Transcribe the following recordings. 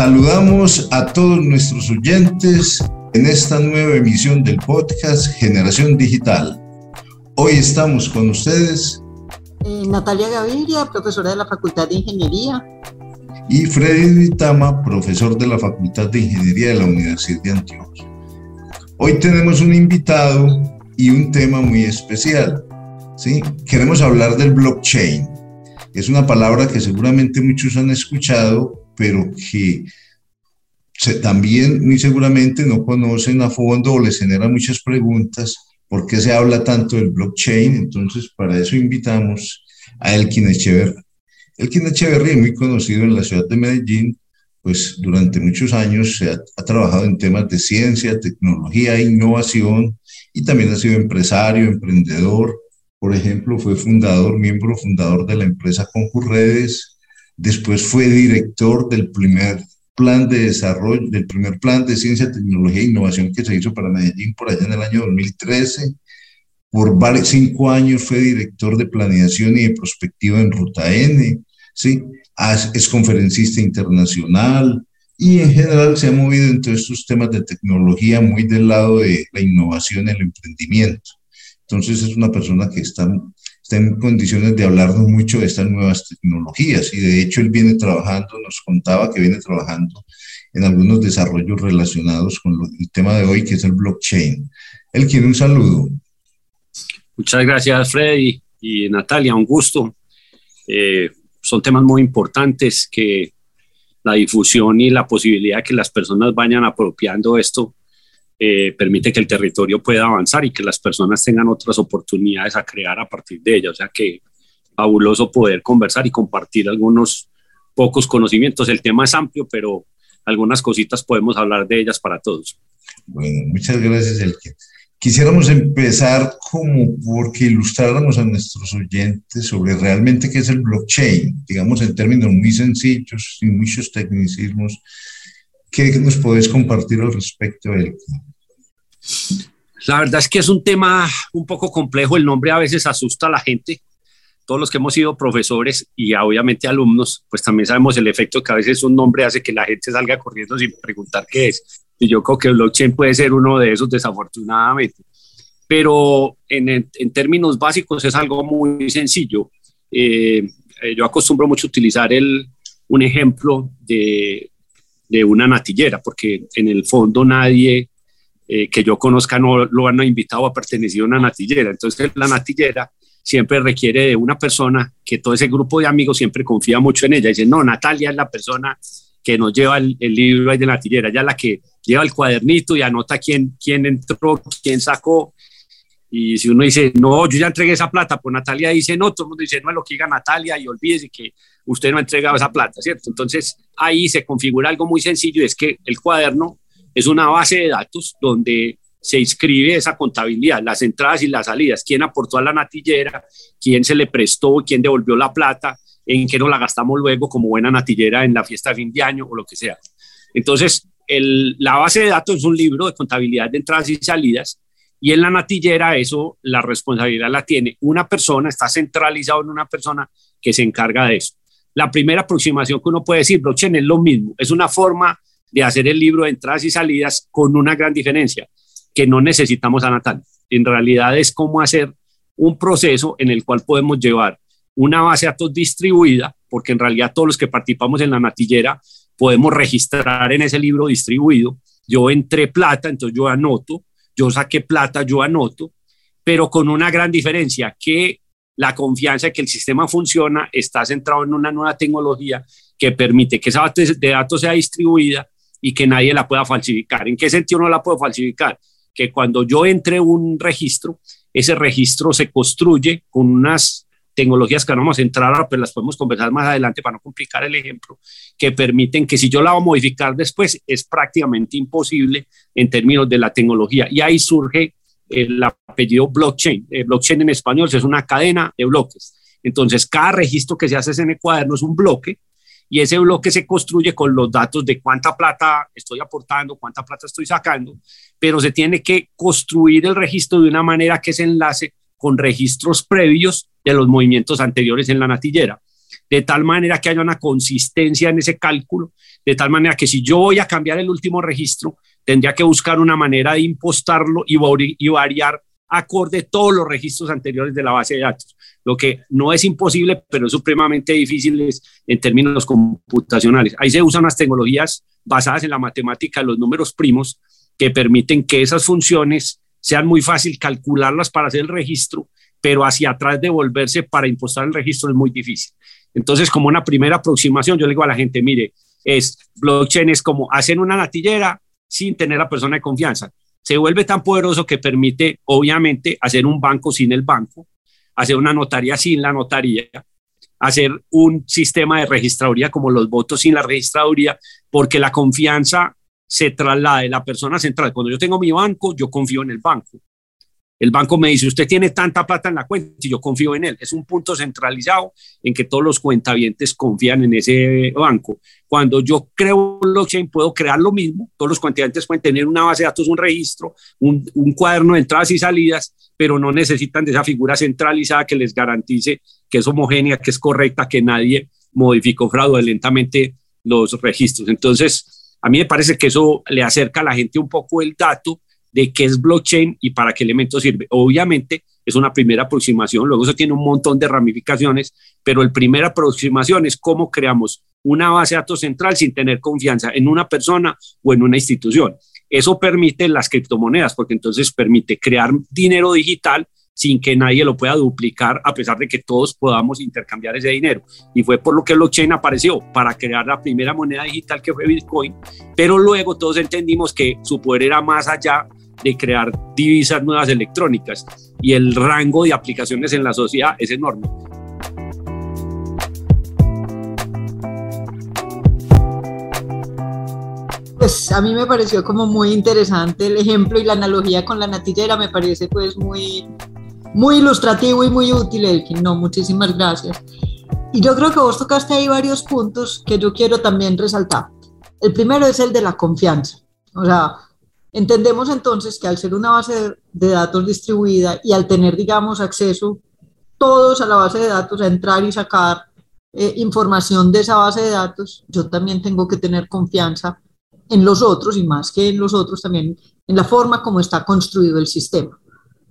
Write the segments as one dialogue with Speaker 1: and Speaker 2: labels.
Speaker 1: Saludamos a todos nuestros oyentes en esta nueva emisión del podcast Generación Digital. Hoy estamos con ustedes.
Speaker 2: Eh, Natalia Gaviria, profesora de la Facultad de Ingeniería.
Speaker 1: Y Freddy Vitama, profesor de la Facultad de Ingeniería de la Universidad de Antioquia. Hoy tenemos un invitado y un tema muy especial. ¿sí? Queremos hablar del blockchain. Es una palabra que seguramente muchos han escuchado, pero que también muy seguramente no conocen a fondo o les genera muchas preguntas por qué se habla tanto del blockchain. Entonces, para eso invitamos a Elkin Echeverry. Elkin Echeverry es muy conocido en la ciudad de Medellín, pues durante muchos años se ha, ha trabajado en temas de ciencia, tecnología innovación y también ha sido empresario, emprendedor. Por ejemplo, fue fundador, miembro fundador de la empresa Conjurredes, Después fue director del primer plan de desarrollo, del primer plan de ciencia, tecnología e innovación que se hizo para Medellín por allá en el año 2013. Por varios, cinco años fue director de planeación y de prospectiva en Ruta N, ¿sí? es conferencista internacional y en general se ha movido en todos estos temas de tecnología muy del lado de la innovación el emprendimiento. Entonces es una persona que está está en condiciones de hablarnos mucho de estas nuevas tecnologías y de hecho él viene trabajando, nos contaba que viene trabajando en algunos desarrollos relacionados con el tema de hoy que es el blockchain. Él quiere un saludo.
Speaker 3: Muchas gracias Freddy y Natalia, un gusto. Eh, son temas muy importantes que la difusión y la posibilidad que las personas vayan apropiando esto eh, permite que el territorio pueda avanzar y que las personas tengan otras oportunidades a crear a partir de ella. O sea que fabuloso poder conversar y compartir algunos pocos conocimientos. El tema es amplio, pero algunas cositas podemos hablar de ellas para todos.
Speaker 1: Bueno, muchas gracias, Elke. Quisiéramos empezar como porque ilustráramos a nuestros oyentes sobre realmente qué es el blockchain, digamos en términos muy sencillos, sin muchos tecnicismos. ¿Qué nos podés compartir al respecto, Elke?
Speaker 3: La verdad es que es un tema un poco complejo, el nombre a veces asusta a la gente. Todos los que hemos sido profesores y obviamente alumnos, pues también sabemos el efecto que a veces un nombre hace que la gente salga corriendo sin preguntar qué es. Y yo creo que blockchain puede ser uno de esos desafortunadamente. Pero en, términos básicos es algo muy sencillo. Eh, eh, yo acostumbro mucho utilizar el, un ejemplo de, de una natillera, porque en el fondo nadie eh, que yo conozca no lo han invitado a pertenecer a una natillera. Entonces la natillera siempre requiere de una persona que todo ese grupo de amigos siempre confía mucho en ella. Dice, no, Natalia es la persona que nos lleva el, libro ahí de natillera, ella es la que lleva el cuadernito y anota quién, quién entró, quién sacó. Y si uno dice, no, yo ya entregué esa plata, pues Natalia dice, no, todo el mundo dice, no es lo que diga Natalia y olvídese que usted no ha entregado esa plata, ¿cierto? Entonces ahí se configura algo muy sencillo, es que el cuaderno es una base de datos donde se inscribe esa contabilidad, las entradas y las salidas, quién aportó a la natillera, quién se le prestó, quién devolvió la plata, en qué nos la gastamos luego como buena natillera en la fiesta de fin de año o lo que sea. Entonces, la base de datos es un libro de contabilidad de entradas y salidas y en la natillera eso, la responsabilidad la tiene una persona, está centralizado en una persona que se encarga de eso. La primera aproximación que uno puede decir, blockchain es lo mismo, es una forma de hacer el libro de entradas y salidas con una gran diferencia, que no necesitamos a Natal. En realidad es cómo hacer un proceso en el cual podemos llevar una base de datos distribuida, porque en realidad todos los que participamos en la natillera podemos registrar en ese libro distribuido. Yo entré plata, entonces yo anoto, yo saqué plata, yo anoto, pero con una gran diferencia, que la confianza de que el sistema funciona está centrado en una nueva tecnología que permite que esa base de datos sea distribuida y que nadie la pueda falsificar. ¿En qué sentido no la puedo falsificar? Que cuando yo entre un registro, ese registro se construye con unas tecnologías que no vamos a entrar ahora, pero las podemos conversar más adelante para no complicar el ejemplo, que permiten que si yo la voy a modificar después, es prácticamente imposible en términos de la tecnología. Y ahí surge el apellido blockchain. Eh, blockchain en español es una cadena de bloques. Entonces, cada registro que se hace en el cuaderno es un bloque y ese bloque se construye con los datos de cuánta plata estoy aportando, cuánta plata estoy sacando, pero se tiene que construir el registro de una manera que se enlace con registros previos de los movimientos anteriores en la natillera. de tal manera que haya una consistencia en ese cálculo, de tal manera que si yo voy a cambiar el último registro, tendría que buscar una manera de impostarlo y, y variar acorde todos los registros anteriores de la base de datos, lo que no es imposible, pero es supremamente difícil en términos computacionales. Ahí se usan unas tecnologías basadas en la matemática los números primos que permiten que esas funciones sean muy fácil calcularlas para hacer el registro, pero hacia atrás devolverse para impostar el registro es muy difícil. Entonces, como una primera aproximación, yo le digo a la gente, mire, es blockchain es como hacer una natillera sin tener la persona de confianza. Se vuelve tan poderoso que permite, obviamente, hacer un banco sin el banco, hacer una notaría sin la notaría, hacer un sistema de registraduría como los votos sin la registraduría, porque la confianza se traslada de la persona central. Cuando yo tengo mi banco, yo confío en el banco. El banco me dice, usted tiene tanta plata en la cuenta y yo confío en él. Es un punto centralizado en que todos los cuentavientes confían en ese banco. Cuando yo creo blockchain, puedo crear lo mismo. Todos los cuentavientes pueden tener una base de datos, un registro, un, un cuaderno de entradas y salidas, pero no necesitan de esa figura centralizada que les garantice que es homogénea, que es correcta, que nadie modificó fraudulentamente los registros. Entonces, a mí me parece que eso le acerca a la gente un poco el dato de qué es blockchain y para qué elemento sirve. Obviamente es una primera aproximación, luego eso tiene un montón de ramificaciones, pero el primera aproximación es cómo creamos una base de datos central sin tener confianza en una persona o en una institución. Eso permite las criptomonedas, porque entonces permite crear dinero digital sin que nadie lo pueda duplicar, a pesar de que todos podamos intercambiar ese dinero. Y fue por lo que blockchain apareció, para crear la primera moneda digital que fue Bitcoin, pero luego todos entendimos que su poder era más allá de crear divisas nuevas electrónicas y el rango de aplicaciones en la sociedad es enorme.
Speaker 2: Pues a mí me pareció como muy interesante el ejemplo y la analogía con la natillera, me parece pues muy, muy ilustrativo y muy útil, Elkin. No, muchísimas gracias. Y yo creo que vos tocaste ahí varios puntos que yo quiero también resaltar. El primero es el de la confianza. O sea, entendemos entonces que al ser una base de datos distribuida y al tener, digamos, acceso todos a la base de datos, a entrar y sacar eh, información de esa base de datos, yo también tengo que tener confianza en los otros y más que en los otros también en la forma como está construido el sistema.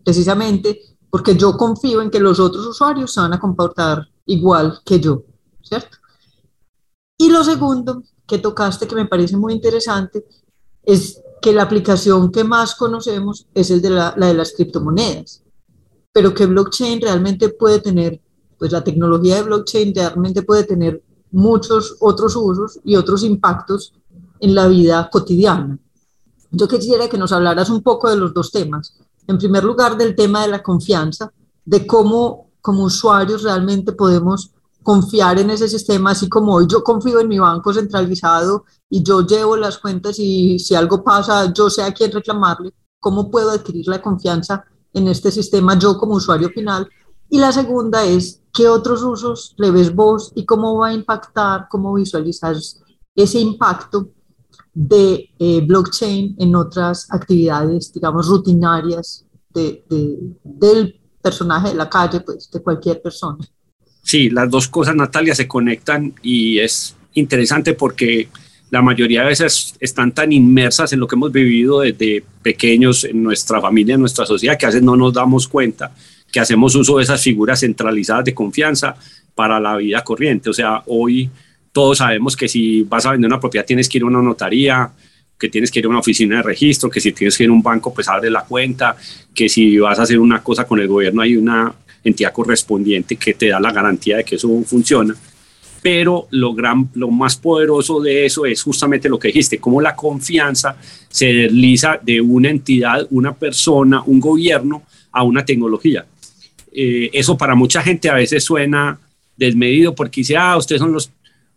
Speaker 2: Precisamente porque yo confío en que los otros usuarios se van a comportar igual que yo, ¿cierto? Y lo segundo que tocaste, que me parece muy interesante, es que la aplicación que más conocemos es el de la, la de las criptomonedas, pero que blockchain realmente puede tener, pues la tecnología de blockchain realmente puede tener muchos otros usos y otros impactos en la vida cotidiana. Yo quisiera que nos hablaras un poco de los dos temas en primer lugar, del tema de la confianza, de cómo como usuarios realmente podemos confiar en ese sistema, así como hoy yo confío en mi banco centralizado y yo llevo las cuentas y si algo pasa, yo sé a quién reclamarle, ¿cómo puedo adquirir la confianza en este sistema yo como usuario final? Y la segunda es, ¿qué otros usos le ves vos y cómo va a impactar, cómo visualizas ese impacto de eh, blockchain en otras actividades, digamos, rutinarias de, del personaje de la calle, pues, de cualquier persona.
Speaker 3: Sí, las dos cosas, Natalia, se conectan y es interesante porque la mayoría de veces están tan inmersas en lo que hemos vivido desde pequeños en nuestra familia, en nuestra sociedad, que a veces no nos damos cuenta que hacemos uso de esas figuras centralizadas de confianza para la vida corriente. O sea, hoy todos sabemos que si vas a vender una propiedad tienes que ir a una notaría, que tienes que ir a una oficina de registro, que si tienes que ir a un banco, pues abre la cuenta, que si vas a hacer una cosa con el gobierno hay una entidad correspondiente que te da la garantía de que eso funciona. Pero lo, gran, lo más poderoso de eso es justamente lo que dijiste, cómo la confianza se desliza de una entidad, una persona, un gobierno a una tecnología. Eh, eso para mucha gente a veces suena desmedido porque dice, ah, ustedes son los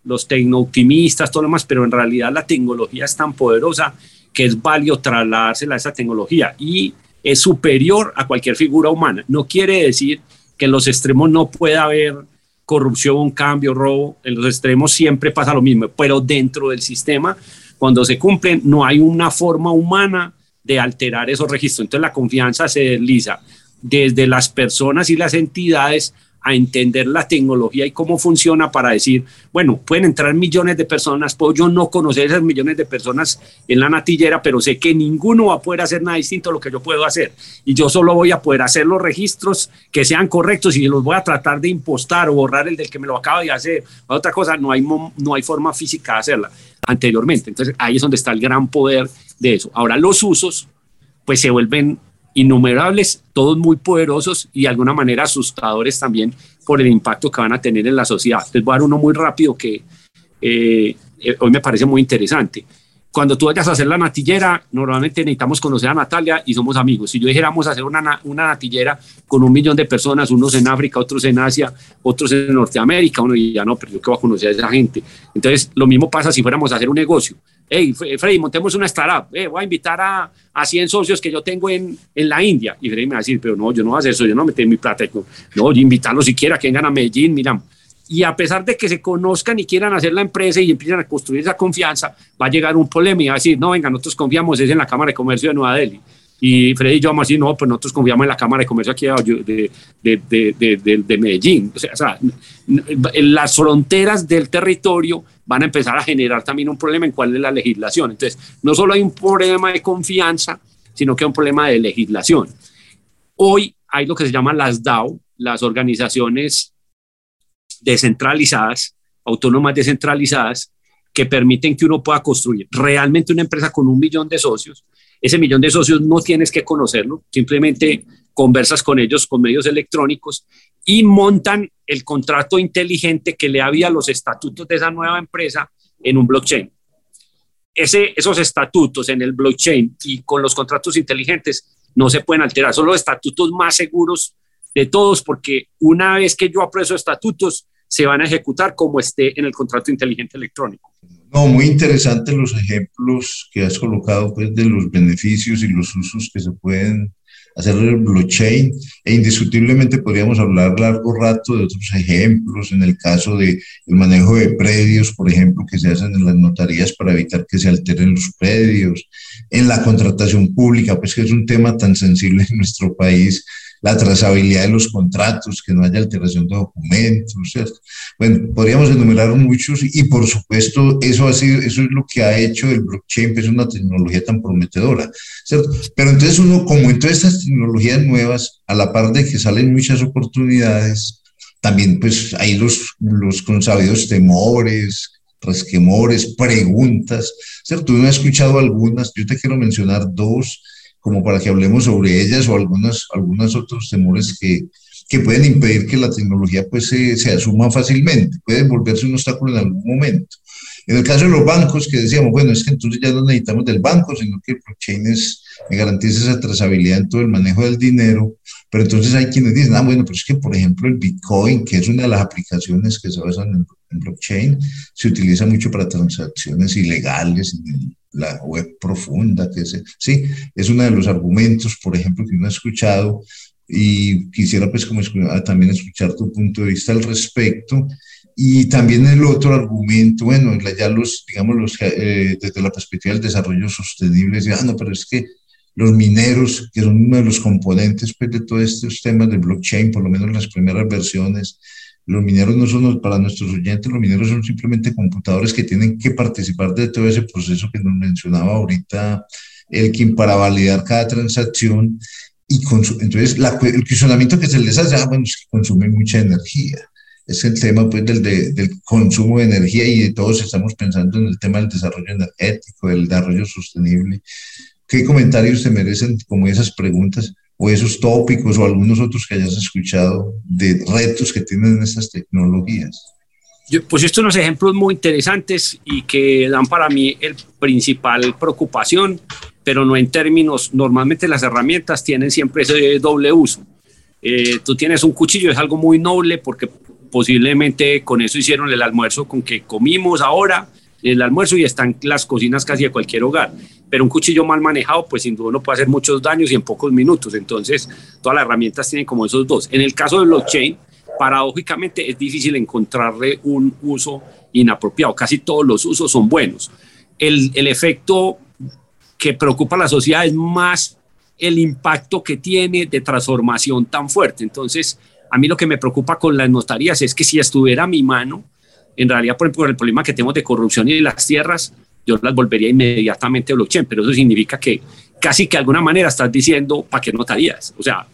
Speaker 3: los tecno-optimistas, todo lo demás, pero en realidad la tecnología es tan poderosa que es válido trasladársela a esa tecnología y es superior a cualquier figura humana. No quiere decir que en los extremos no pueda haber corrupción, cambio, robo, en los extremos siempre pasa lo mismo, pero dentro del sistema, cuando se cumplen, no hay una forma humana de alterar esos registros. Entonces la confianza se desliza desde las personas y las entidades a entender la tecnología y cómo funciona para decir, bueno, pueden entrar millones de personas, puedo yo no conocer esas millones de personas en la natillera, pero sé que ninguno va a poder hacer nada distinto a lo que yo puedo hacer. Y yo solo voy a poder hacer los registros que sean correctos y los voy a tratar de impostar o borrar el del que me lo acaba de hacer. Otra cosa, no hay, no hay forma física de hacerla anteriormente. Entonces ahí es donde está el gran poder de eso. Ahora los usos pues se vuelven innumerables, todos muy poderosos y de alguna manera asustadores también por el impacto que van a tener en la sociedad. Les voy a dar uno muy rápido que eh, eh, hoy me parece muy interesante. Cuando tú vayas a hacer la natillera, normalmente necesitamos conocer a Natalia y somos amigos. Si yo dijéramos hacer una, una natillera con un millón de personas, unos en África, otros en Asia, otros en Norteamérica, uno diría, no, pero yo qué voy a conocer a esa gente. Entonces, lo mismo pasa si fuéramos a hacer un negocio hey, Freddy, montemos una startup, eh, voy a invitar a, a 100 socios que yo tengo en, en, la India. Y Freddy me va a decir, pero no, yo no voy a hacer eso, yo no meter mi plata. No, yo invitarlos siquiera que vengan a Medellín, mira. Y a pesar de que se conozcan y quieran hacer la empresa y empiezan a construir esa confianza, va a llegar un problema y va a decir, no, venga, nosotros confiamos, es en la Cámara de Comercio de Nueva Delhi. Y Freddy y yo vamos a decir, no, pues nosotros confiamos en la Cámara de Comercio aquí de, de, de, de Medellín. O sea, o sea, las fronteras del territorio van a empezar a generar también un problema en cuál es la legislación. Entonces, no solo hay un problema de confianza, sino que hay un problema de legislación. Hoy hay lo que se llaman las DAO, las organizaciones descentralizadas, autónomas descentralizadas, que permiten que uno pueda construir realmente una empresa con un millón de socios. Ese millón de socios no tienes que conocerlo, simplemente conversas con ellos con medios electrónicos y montan el contrato inteligente que le había los estatutos de esa nueva empresa en un blockchain. Esos estatutos en el blockchain y con los contratos inteligentes no se pueden alterar, son los estatutos más seguros de todos porque una vez que yo apruebo estatutos, se van a ejecutar como esté en el contrato inteligente electrónico.
Speaker 1: No, muy interesantes los ejemplos que has colocado pues, de los beneficios y los usos que se pueden hacer el blockchain. E indiscutiblemente podríamos hablar largo rato de otros ejemplos, en el caso de el manejo de predios, por ejemplo, que se hacen en las notarías para evitar que se alteren los predios, en la contratación pública, pues que es un tema tan sensible en nuestro país, la trazabilidad de los contratos, que no haya alteración de documentos, ¿cierto? Bueno, podríamos enumerar muchos y por supuesto eso, ha sido, eso es lo que ha hecho el blockchain, que es una tecnología tan prometedora, ¿cierto? Pero entonces uno, como en todas estas tecnologías nuevas, a la par de que salen muchas oportunidades, también pues hay los, los consabidos temores, resquemores, preguntas, ¿cierto? Uno ha escuchado algunas, yo te quiero mencionar dos, como para que hablemos sobre ellas o algunos, algunos otros temores que, que pueden impedir que la tecnología pues se, se, asuma fácilmente, pueden volverse un obstáculo en algún momento. En el caso de los bancos, que decíamos, bueno, es que entonces ya no necesitamos del banco, sino que el blockchain es, garantiza esa trazabilidad en todo el manejo del dinero, pero entonces hay quienes dicen, ah, bueno, pero es que, por ejemplo, el Bitcoin, que es una de las aplicaciones que se basan en, en blockchain, se utiliza mucho para transacciones ilegales en la web profunda, que es, sí, es uno de los argumentos, por ejemplo, que uno ha escuchado y quisiera pues como ah, también escuchar tu punto de vista al respecto. Y también el otro argumento, bueno, ya los, digamos, los, eh, desde la perspectiva del desarrollo sostenible, decía, ah, no, pero es que los mineros, que son uno de los componentes pues, de todos estos temas de blockchain, por lo menos las primeras versiones, los mineros no son, para nuestros oyentes, los mineros son simplemente computadores que tienen que participar de todo ese proceso que nos mencionaba ahorita Elkin para validar cada transacción. Y entonces el cuestionamiento que se les hace, ah, bueno, es que consumen mucha energía. Es el tema pues, del, del consumo de energía y de todos estamos pensando en el tema del desarrollo energético, del desarrollo sostenible. ¿Qué comentarios te merecen como esas preguntas? O esos tópicos o algunos otros que hayas escuchado de retos que tienen estas tecnologías?
Speaker 3: Yo, son unos ejemplos muy interesantes y que dan para mí el principal preocupación, pero no en términos, normalmente las herramientas tienen siempre ese doble uso. Eh, tú tienes un cuchillo, es algo muy noble porque posiblemente con eso hicieron el almuerzo con que comimos ahora, el almuerzo y están las cocinas casi de cualquier hogar. Pero un cuchillo mal manejado, pues sin duda no puede hacer muchos daños y en pocos minutos. Entonces, todas las herramientas tienen como esos dos. En el caso de blockchain, paradójicamente es difícil encontrarle un uso inapropiado. Casi todos los usos son buenos. El, el efecto que preocupa a la sociedad es más el impacto que tiene de transformación tan fuerte. Entonces, A mí lo que me preocupa con las notarías es que si estuviera a mi mano, en realidad, por ejemplo, el problema que tenemos de corrupción y las tierras, yo las volvería inmediatamente blockchain, pero eso significa que casi que de alguna manera estás diciendo para qué notarías. O sea,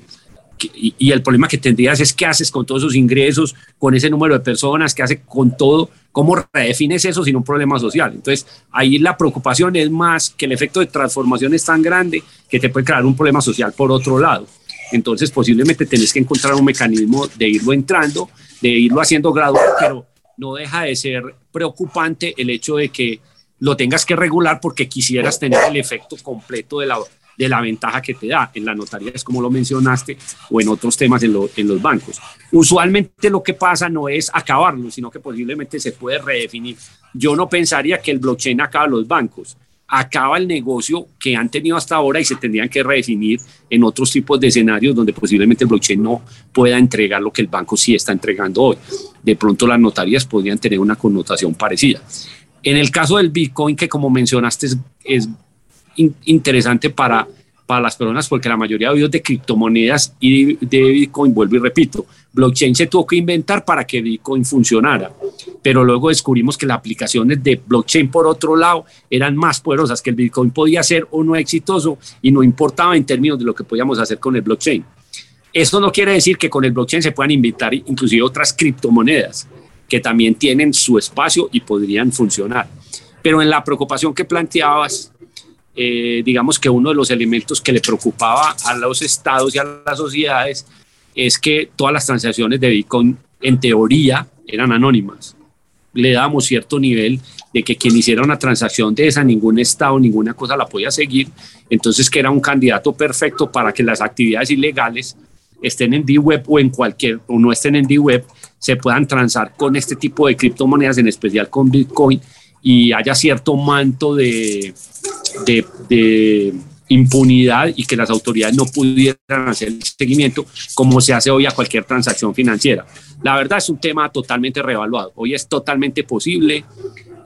Speaker 3: y, el problema que tendrías es qué haces con todos esos ingresos, con ese número de personas, qué haces con todo, cómo redefines eso sin un problema social. Entonces, ahí la preocupación es más que el efecto de transformación es tan grande que te puede crear un problema social por otro lado. Entonces, posiblemente tenés que encontrar un mecanismo de irlo entrando, de irlo haciendo gradual, pero no deja de ser preocupante el hecho de que lo tengas que regular porque quisieras tener el efecto completo de la, de la ventaja que te da en la notaría, es como lo mencionaste, o en otros temas en, en los bancos. Usualmente lo que pasa no es acabarlo, sino que posiblemente se puede redefinir. Yo no pensaría que el blockchain acaba los bancos, acaba el negocio que han tenido hasta ahora y se tendrían que redefinir en otros tipos de escenarios donde posiblemente el blockchain no pueda entregar lo que el banco sí está entregando hoy. De pronto las notarías podrían tener una connotación parecida. En el caso del Bitcoin, que como mencionaste es, interesante para, para las personas porque la mayoría de de criptomonedas y de, Bitcoin, vuelvo y repito, blockchain se tuvo que inventar para que Bitcoin funcionara, pero luego descubrimos que las aplicaciones de blockchain por otro lado eran más poderosas, que el Bitcoin podía ser o no exitoso y no importaba en términos de lo que podíamos hacer con el blockchain. Eso no quiere decir que con el blockchain se puedan inventar inclusive otras criptomonedas que también tienen su espacio y podrían funcionar. Pero en la preocupación que planteabas, eh, digamos que uno de los elementos que le preocupaba a los estados y a las sociedades es que todas las transacciones de Bitcoin en teoría eran anónimas. Le damos cierto nivel de que quien hiciera una transacción de esa, ningún estado, ninguna cosa la podía seguir, entonces que era un candidato perfecto para que las actividades ilegales estén en D-Web o en cualquier, o no estén en D-Web, se puedan transar con este tipo de criptomonedas, en especial con Bitcoin, y haya cierto manto de, impunidad y que las autoridades no pudieran hacer el seguimiento como se hace hoy a cualquier transacción financiera. La verdad es un tema totalmente revaluado. Hoy es totalmente posible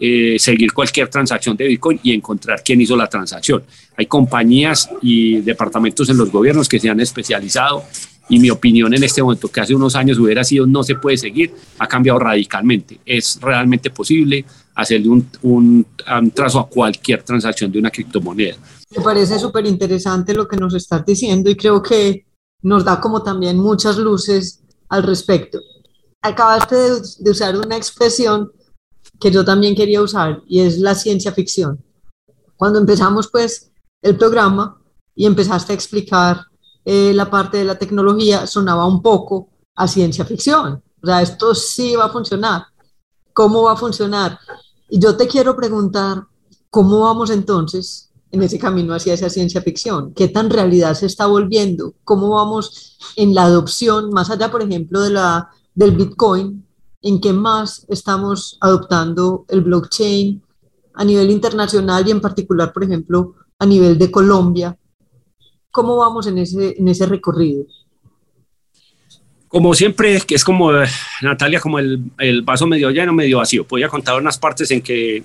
Speaker 3: eh, seguir cualquier transacción de Bitcoin y encontrar quién hizo la transacción. Hay compañías y departamentos en los gobiernos que se han especializado y mi opinión en este momento, que hace unos años hubiera sido no se puede seguir, ha cambiado radicalmente. Es realmente posible hacerle un, un, trazo a cualquier transacción de una criptomoneda.
Speaker 2: Me parece súper interesante lo que nos estás diciendo y creo que nos da como también muchas luces al respecto. Acabaste de, de usar una expresión que yo también quería usar y es la ciencia ficción. Cuando empezamos pues el programa y empezaste a explicar eh, la parte de la tecnología sonaba un poco a ciencia ficción. O sea, esto sí va a funcionar. ¿Cómo va a funcionar? Y yo te quiero preguntar, ¿cómo vamos entonces en ese camino hacia esa ciencia ficción? ¿Qué tan realidad se está volviendo? ¿Cómo vamos en la adopción, más allá, por ejemplo, de la, del Bitcoin? ¿En qué más estamos adoptando el blockchain a nivel internacional y en particular, por ejemplo, a nivel de Colombia? ¿Cómo vamos en ese, en ese recorrido?
Speaker 3: Como siempre, que es como, eh, Natalia, como el, el vaso medio lleno, medio vacío. Podría contar unas partes en que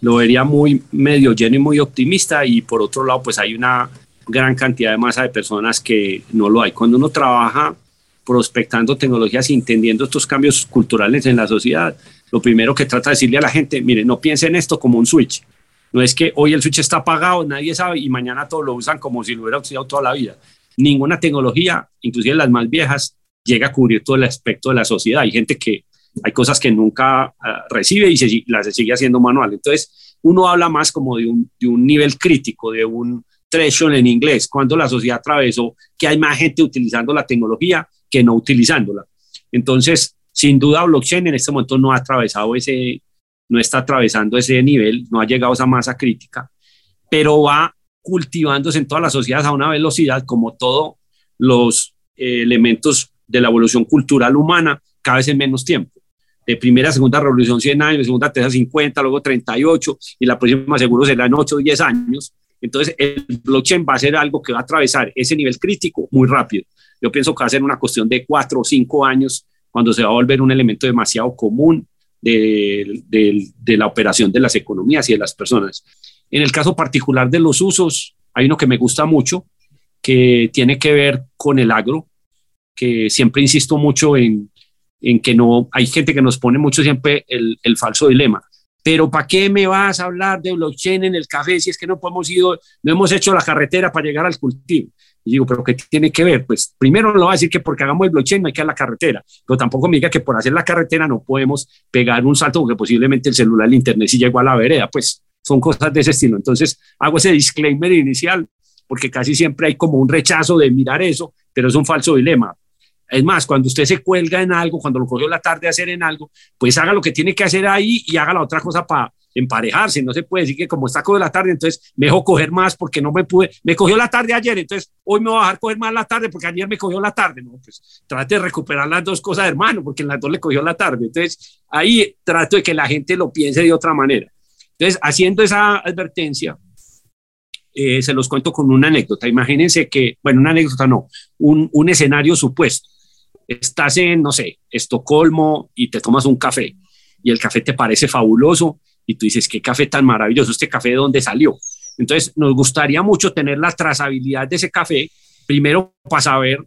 Speaker 3: lo vería muy medio lleno y muy optimista y por otro lado, pues hay una gran cantidad de masa de personas que no lo hay. Cuando uno trabaja prospectando tecnologías y entendiendo estos cambios culturales en la sociedad, lo primero que trata de decirle a la gente, mire, no piense en esto como un switch, no es que hoy el switch está apagado, nadie sabe, y mañana todos lo usan como si lo hubiera usado toda la vida. Ninguna tecnología, inclusive las más viejas, llega a cubrir todo el aspecto de la sociedad. Hay gente que, hay cosas que nunca ah, recibe y se, las sigue haciendo manual. Entonces, uno habla más como de un, de un nivel crítico, de un threshold en inglés, cuando la sociedad atravesó que hay más gente utilizando la tecnología que no utilizándola. Entonces, sin duda, blockchain en este momento no ha atravesado ese, no está atravesando ese nivel, no ha llegado a esa masa crítica, pero va cultivándose en todas las sociedades a una velocidad como todos los eh, elementos de la evolución cultural humana, cada vez en menos tiempo. De primera, segunda revolución 100 años, segunda, tercera 50, luego 38 y la próxima seguro será en 8 o 10 años. Entonces, el blockchain va a ser algo que va a atravesar ese nivel crítico muy rápido. Yo pienso que va a ser una cuestión de 4 o 5 años cuando se va a volver un elemento demasiado común de, la operación de las economías y de las personas. En el caso particular de los usos, hay uno que me gusta mucho, que tiene que ver con el agro. que siempre insisto mucho en, que no, hay gente que nos pone mucho siempre el, falso dilema. Pero ¿para qué me vas a hablar de blockchain en el café si es que no hemos ido, no hemos hecho la carretera para llegar al cultivo? Y digo, ¿pero qué tiene que ver? Pues primero no va a decir que porque hagamos el blockchain no hay que a la carretera, pero tampoco me diga que por hacer la carretera no podemos pegar un salto porque posiblemente el celular, el internet sí llegó a la vereda. Pues son cosas de ese estilo. Entonces hago ese disclaimer inicial porque casi siempre hay como un rechazo de mirar eso, pero es un falso dilema. Es más, cuando usted se cuelga en algo, cuando lo cogió la tarde a hacer en algo, pues haga lo que tiene que hacer ahí y haga la otra cosa para emparejarse. No se puede decir que como está cogiendo la tarde, entonces me dejo coger más porque no me pude, me cogió la tarde ayer, entonces hoy me voy a dejar coger más la tarde porque ayer me cogió la tarde. No, pues trate de recuperar las dos cosas, hermano, porque en las dos le cogió la tarde. Entonces ahí trato de que la gente lo piense de otra manera. Entonces, haciendo esa advertencia, eh, se los cuento con una anécdota. Imagínense que, bueno, una anécdota no, un, un escenario supuesto. Estás en, no sé, Estocolmo y te tomas un café y el café te parece fabuloso y tú dices, qué café tan maravilloso, este café de dónde salió. Entonces, nos gustaría mucho tener la trazabilidad de ese café, primero para saber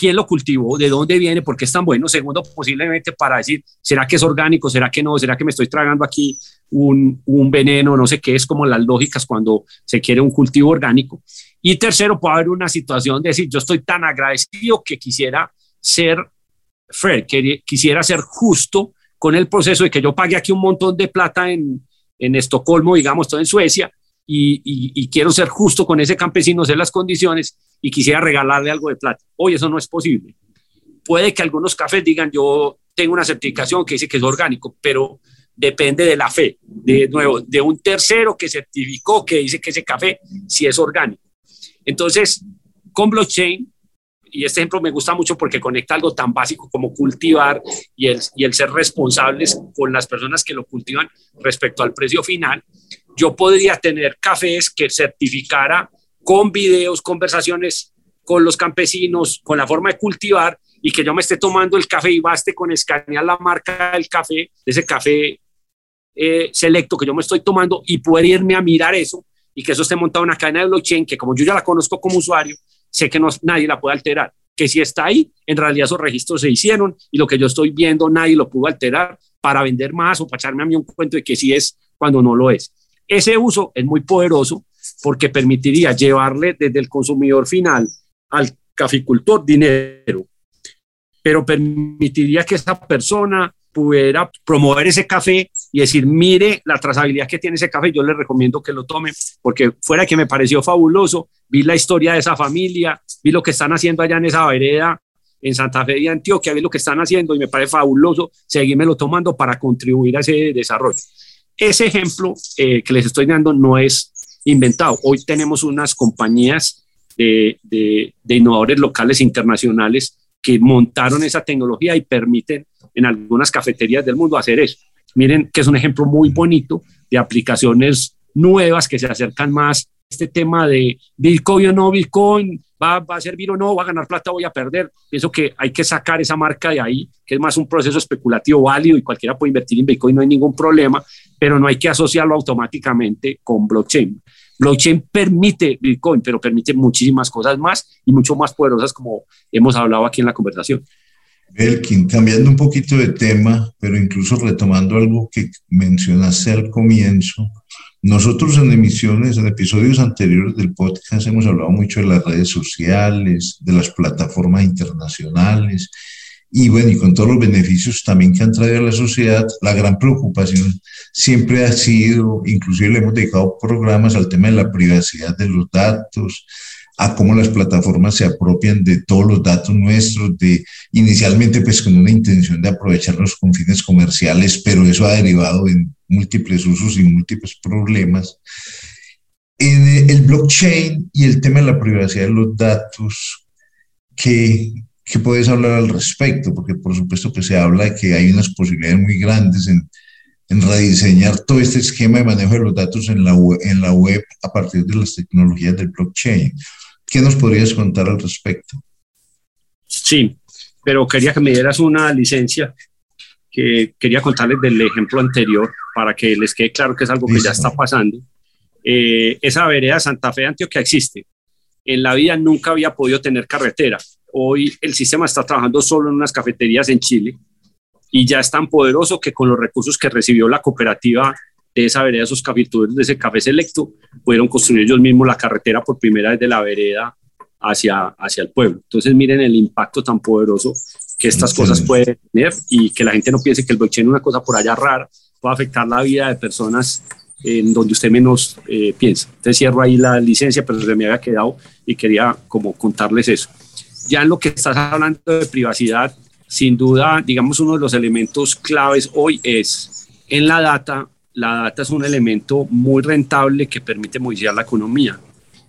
Speaker 3: quién lo cultivó, de dónde viene, por qué es tan bueno. Segundo, posiblemente para decir, ¿será que es orgánico? ¿Será que no? ¿Será que me estoy tragando aquí un, un veneno? No sé qué es como las lógicas cuando se quiere un cultivo orgánico. Y tercero, puede haber una situación de decir, yo estoy tan agradecido que quisiera ser fair, que quisiera ser justo con el proceso de que yo pague aquí un montón de plata en, en Estocolmo, digamos, todo en Suecia, y, quiero ser justo con ese campesino, sé las condiciones y quisiera regalarle algo de plata. Hoy eso no es posible. Puede que algunos cafés digan, yo tengo una certificación que dice que es orgánico, pero depende de la fe, de nuevo, de un tercero que certificó que dice que ese café sí es orgánico. Entonces, con blockchain y este ejemplo me gusta mucho porque conecta algo tan básico como cultivar y el, y el ser responsables con las personas que lo cultivan respecto al precio final. Yo podría tener cafés que certificara con videos, conversaciones con los campesinos, con la forma de cultivar y que yo me esté tomando el café y baste con escanear la marca del café, de ese café eh, selecto que yo me estoy tomando y poder irme a mirar eso y que eso esté montado en una cadena de blockchain que como yo ya la conozco como usuario, sé que no, nadie la puede alterar. Que si está ahí, en realidad esos registros se hicieron y lo que yo estoy viendo nadie lo pudo alterar para vender más o para echarme a mí un cuento de que sí es cuando no lo es. Ese uso es muy poderoso porque permitiría llevarle desde el consumidor final al caficultor dinero, pero permitiría que esa persona pudiera promover ese café y decir, mire la trazabilidad que tiene ese café, yo le recomiendo que lo tome, porque fuera que me pareció fabuloso, vi la historia de esa familia, vi lo que están haciendo allá en esa vereda, en Santa Fe de Antioquia, vi lo que están haciendo y me parece fabuloso seguirme lo tomando para contribuir a ese desarrollo. Ese ejemplo eh, que les estoy dando no es inventado. Hoy tenemos unas compañías de, de, de innovadores locales internacionales que montaron esa tecnología y permiten en algunas cafeterías del mundo hacer eso. Miren que es un ejemplo muy bonito de aplicaciones nuevas que se acercan más a este tema de Bitcoin o no Bitcoin, va, va a servir o no, va a ganar plata, voy a perder. Pienso que hay que sacar esa marca de ahí, que es más un proceso especulativo válido y cualquiera puede invertir en Bitcoin, no hay ningún problema, pero no hay que asociarlo automáticamente con blockchain. Blockchain permite Bitcoin, pero permite muchísimas cosas más y mucho más poderosas como hemos hablado aquí en la conversación.
Speaker 1: Belkin, cambiando un poquito de tema, pero incluso retomando algo que mencionaste al comienzo, nosotros en emisiones, en episodios anteriores del podcast hemos hablado mucho de las redes sociales, de las plataformas internacionales y bueno, y con todos los beneficios también que han traído a la sociedad, la gran preocupación siempre ha sido, inclusive le hemos dedicado programas al tema de la privacidad de los datos, a cómo las plataformas se apropian de todos los datos nuestros, de inicialmente pues con una intención de aprovecharlos con fines comerciales, pero eso ha derivado en múltiples usos y múltiples problemas. En el blockchain y el tema de la privacidad de los datos, ¿qué, qué puedes hablar al respecto? Porque por supuesto que se habla de que hay unas posibilidades muy grandes en, en rediseñar todo este esquema de manejo de los datos en la, en la web a partir de las tecnologías del blockchain. ¿Qué nos podrías contar al respecto?
Speaker 3: Sí, pero quería que me dieras una licencia que quería contarles del ejemplo anterior para que les quede claro que es algo que ya está pasando. Eh, esa vereda Santa Fe de Antioquia existe. En la vida nunca había podido tener carretera. Hoy el sistema está trabajando solo en unas cafeterías en Chile y ya es tan poderoso que con los recursos que recibió la cooperativa de esa vereda, esos cafeteros de ese café selecto, pudieron construir ellos mismos la carretera por primera vez de la vereda hacia, hacia el pueblo. Entonces miren el impacto tan poderoso que estas cosas pueden tener y que la gente no piense que el blockchain es una cosa por allá rara, puede afectar la vida de personas en donde usted menos eh, piensa. Entonces cierro ahí la licencia, pero se me había quedado y quería como contarles eso. Ya en lo que estás hablando de privacidad, sin duda, digamos, uno de los elementos claves hoy es en la data. La data es un elemento muy rentable que permite modificar la economía.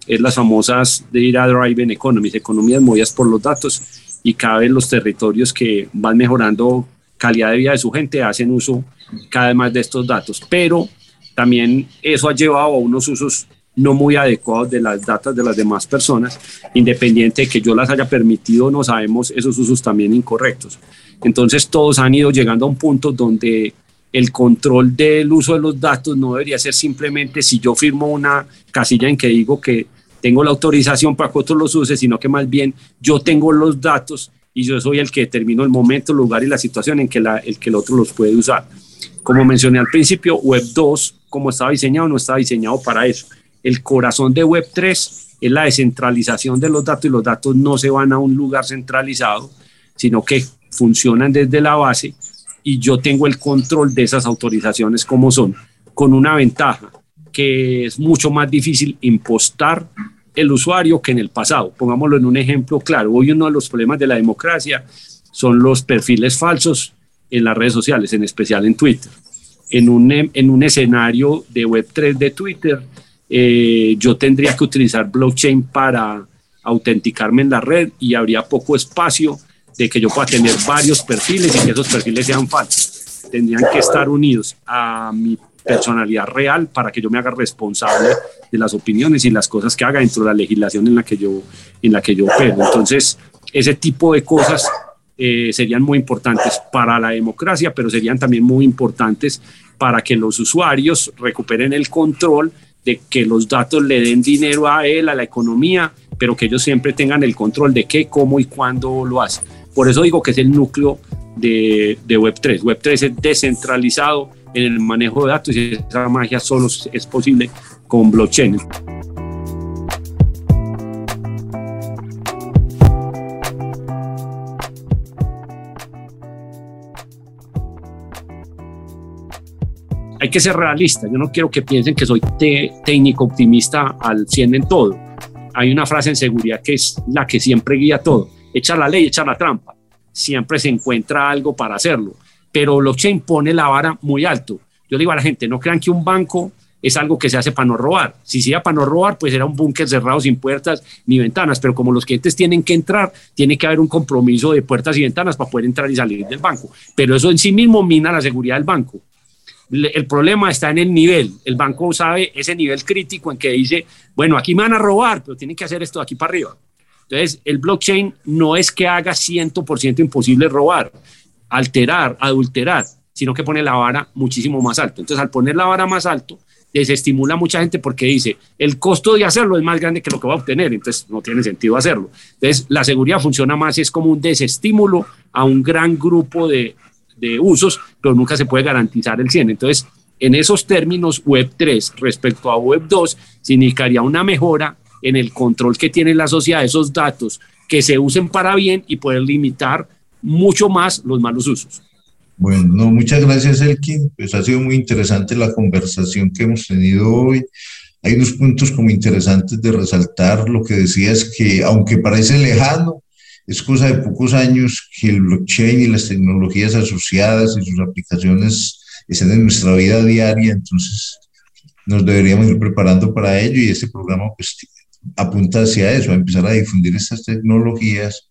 Speaker 3: Es las famosas data driven economies, economías movidas por los datos y cada vez los territorios que van mejorando calidad de vida de su gente hacen uso cada vez más de estos datos. Pero también eso ha llevado a unos usos no muy adecuados de las datas de las demás personas, independiente de que yo las haya permitido, no sabemos esos usos también incorrectos. Entonces todos han ido llegando a un punto donde el control del uso de los datos no debería ser simplemente si yo firmo una casilla en que digo que tengo la autorización para que otros los use, sino que más bien yo tengo los datos y yo soy el que determino el momento, el lugar y la situación en que el que el otro los puede usar. Como mencioné al principio, Web 2, como estaba diseñado, no estaba diseñado para eso el corazón de Web3 es la descentralización de los datos y los datos no se van a un lugar centralizado, sino que funcionan desde la base y yo tengo el control de esas autorizaciones como son, con una ventaja que es mucho más difícil impostar el usuario que en el pasado. Pongámoslo en un ejemplo claro. Hoy uno de los problemas de la democracia son los perfiles falsos en las redes sociales, en especial en Twitter. En un, en un escenario de Web3 de Twitter, eh, yo tendría que utilizar blockchain para autenticarme en la red y habría poco espacio de que yo pueda tener varios perfiles y que esos perfiles sean falsos. Tendrían que estar unidos a mi personalidad real para que yo me haga responsable de las opiniones y las cosas que haga dentro de la legislación en la que yo, en la que yo opero. Entonces, ese tipo de cosas eh, serían muy importantes para la democracia, pero serían también muy importantes para que los usuarios recuperen el control de que los datos le den dinero a él, a la economía, pero que ellos siempre tengan el control de qué, cómo y cuándo lo hacen. Por eso digo que es el núcleo de, de Web3. Web3 es descentralizado en el manejo de datos y esa magia solo es posible con blockchain. Hay que ser realista. Yo no quiero que piensen que soy técnico optimista al 100 en todo. Hay una frase en seguridad que es la que siempre guía todo. Echa la ley, echa la trampa. Siempre se encuentra algo para hacerlo. Pero blockchain pone la vara muy alto. Yo digo a la gente, no crean que un banco es algo que se hace para no robar. Si sea para no robar, pues era un búnker cerrado sin puertas ni ventanas, pero como los clientes tienen que entrar, tiene que haber un compromiso de puertas y ventanas para poder entrar y salir del banco. Pero eso en sí mismo mina la seguridad del banco el problema está en el nivel. El banco sabe ese nivel crítico en que dice, bueno, aquí me van a robar, pero tienen que hacer esto de aquí para arriba. Entonces, el blockchain no es que haga 100% imposible robar, alterar, adulterar, sino que pone la vara muchísimo más alto. Entonces, al poner la vara más alto, desestimula a mucha gente porque dice, el costo de hacerlo es más grande que lo que va a obtener, entonces no tiene sentido hacerlo. Entonces, la seguridad funciona más, es como un desestímulo a un gran grupo de, de usos, pero nunca se puede garantizar el 100. Entonces, en esos términos, Web 3 respecto a Web 2 significaría una mejora en el control que tiene la sociedad de esos datos que se usen para bien y poder limitar mucho más los malos usos.
Speaker 1: Bueno, muchas gracias, Elkin. Pues ha sido muy interesante la conversación que hemos tenido hoy. Hay unos puntos como interesantes de resaltar. Lo que decías que, aunque parece lejano, es cosa de pocos años que el blockchain y las tecnologías asociadas y sus aplicaciones estén en nuestra vida diaria, entonces nos deberíamos ir preparando para ello y este programa pues apunta hacia eso, a empezar a difundir estas tecnologías.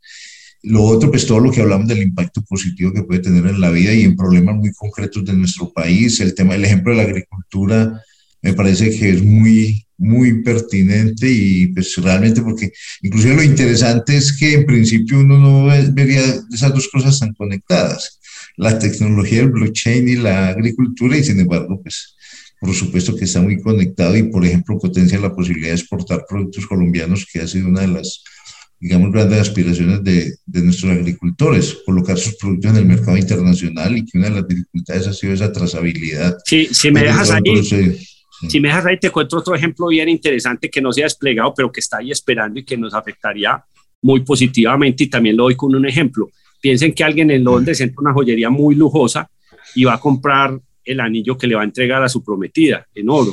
Speaker 1: Lo otro, pues todo lo que hablamos del impacto positivo que puede tener en la vida y en problemas muy concretos de nuestro país. El tema, el ejemplo de la agricultura me parece que es muy, muy pertinente y pues realmente porque inclusive lo interesante es que en principio uno no vería esas dos cosas tan conectadas, la tecnología del blockchain y la agricultura y sin embargo pues por supuesto que está muy conectado y por ejemplo potencia la posibilidad de exportar productos colombianos que ha sido una de las digamos, grandes aspiraciones de, de, nuestros agricultores, colocar sus productos en el mercado internacional y que una de las dificultades ha sido esa trazabilidad.
Speaker 3: Sí, si me dejas ahí, si me dejas ahí, te cuento otro ejemplo bien interesante que no se ha desplegado, pero que está ahí esperando y que nos afectaría muy positivamente y también lo doy con un ejemplo. Piensen que alguien en Londres entra una joyería muy lujosa y va a comprar el anillo que le va a entregar a su prometida en oro.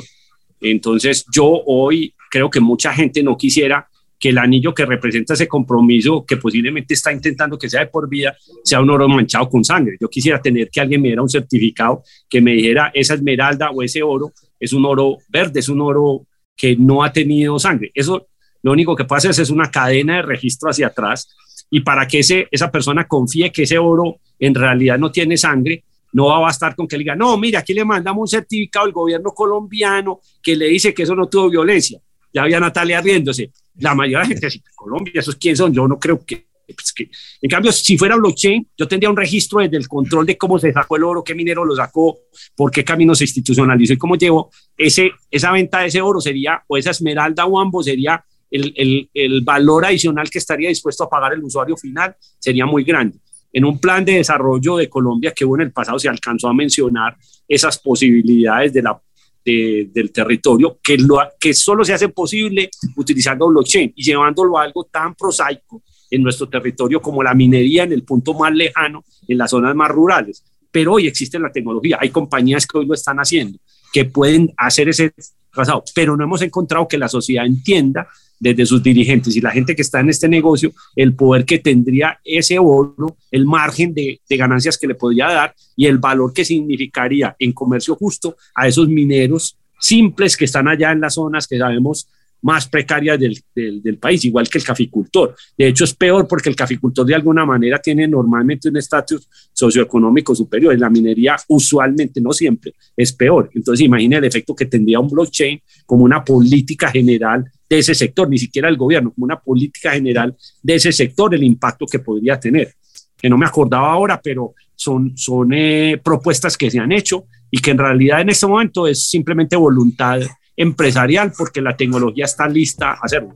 Speaker 3: Entonces yo hoy creo que mucha gente no quisiera que el anillo que representa ese compromiso que posiblemente está intentando que sea de por vida sea un oro manchado con sangre. Yo quisiera tener que alguien me diera un certificado que me dijera esa esmeralda o ese oro es un oro verde, es un oro que no ha tenido sangre. Eso lo único que puede hacer es una cadena de registro hacia atrás y para que ese, esa persona confíe que ese oro en realidad no tiene sangre, no va a bastar con que le diga, no, mira, aquí le mandamos un certificado al gobierno colombiano que le dice que eso no tuvo violencia. Ya había Natalia riéndose. La mayoría de la gente dice, Colombia, ¿esos quiénes son? Yo no creo que, pues que, En cambio, si fuera blockchain, yo tendría un registro desde el control de cómo se sacó el oro, qué minero lo sacó, por qué camino se institucionalizó y cómo llevo ese, esa venta de ese oro sería, o esa esmeralda o ambos sería el, el, el valor adicional que estaría dispuesto a pagar el usuario final sería muy grande. En un plan de desarrollo de Colombia que hubo en el pasado se alcanzó a mencionar esas posibilidades de la del territorio que, lo, que solo se hace posible utilizando blockchain y llevándolo a algo tan prosaico en nuestro territorio como la minería en el punto más lejano, en las zonas más rurales. Pero hoy existe la tecnología, hay compañías que hoy lo están haciendo, que pueden hacer ese trazado, pero no hemos encontrado que la sociedad entienda desde sus dirigentes y la gente que está en este negocio, el poder que tendría ese oro, el margen de, de, ganancias que le podría dar y el valor que significaría en comercio justo a esos mineros simples que están allá en las zonas que sabemos más precarias del, del, país, igual que el caficultor. De hecho, es peor porque el caficultor de alguna manera tiene normalmente un estatus socioeconómico superior. En la minería, usualmente, no siempre, es peor. Entonces, imagine el efecto que tendría un blockchain como una política general de ese sector, ni siquiera el gobierno, como una política general de ese sector, el impacto que podría tener. Que no me acordaba ahora, pero son, son eh, propuestas que se han hecho y que en realidad en este momento es simplemente voluntad empresarial porque la tecnología está lista a hacerlo.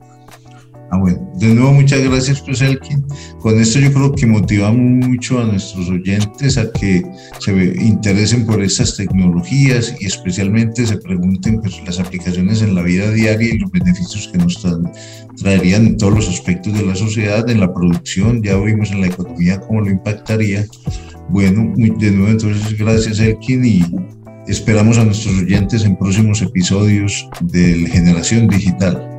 Speaker 1: Ah, bueno, de nuevo muchas gracias, pues Elkin. Con esto yo creo que motivamos mucho a nuestros oyentes a que se interesen por estas tecnologías y especialmente se pregunten pues, las aplicaciones en la vida diaria y los beneficios que nos traerían en todos los aspectos de la sociedad, en la producción, ya vimos en la economía cómo lo impactaría. Bueno, de nuevo entonces gracias Elkin y esperamos a nuestros oyentes en próximos episodios de Generación Digital.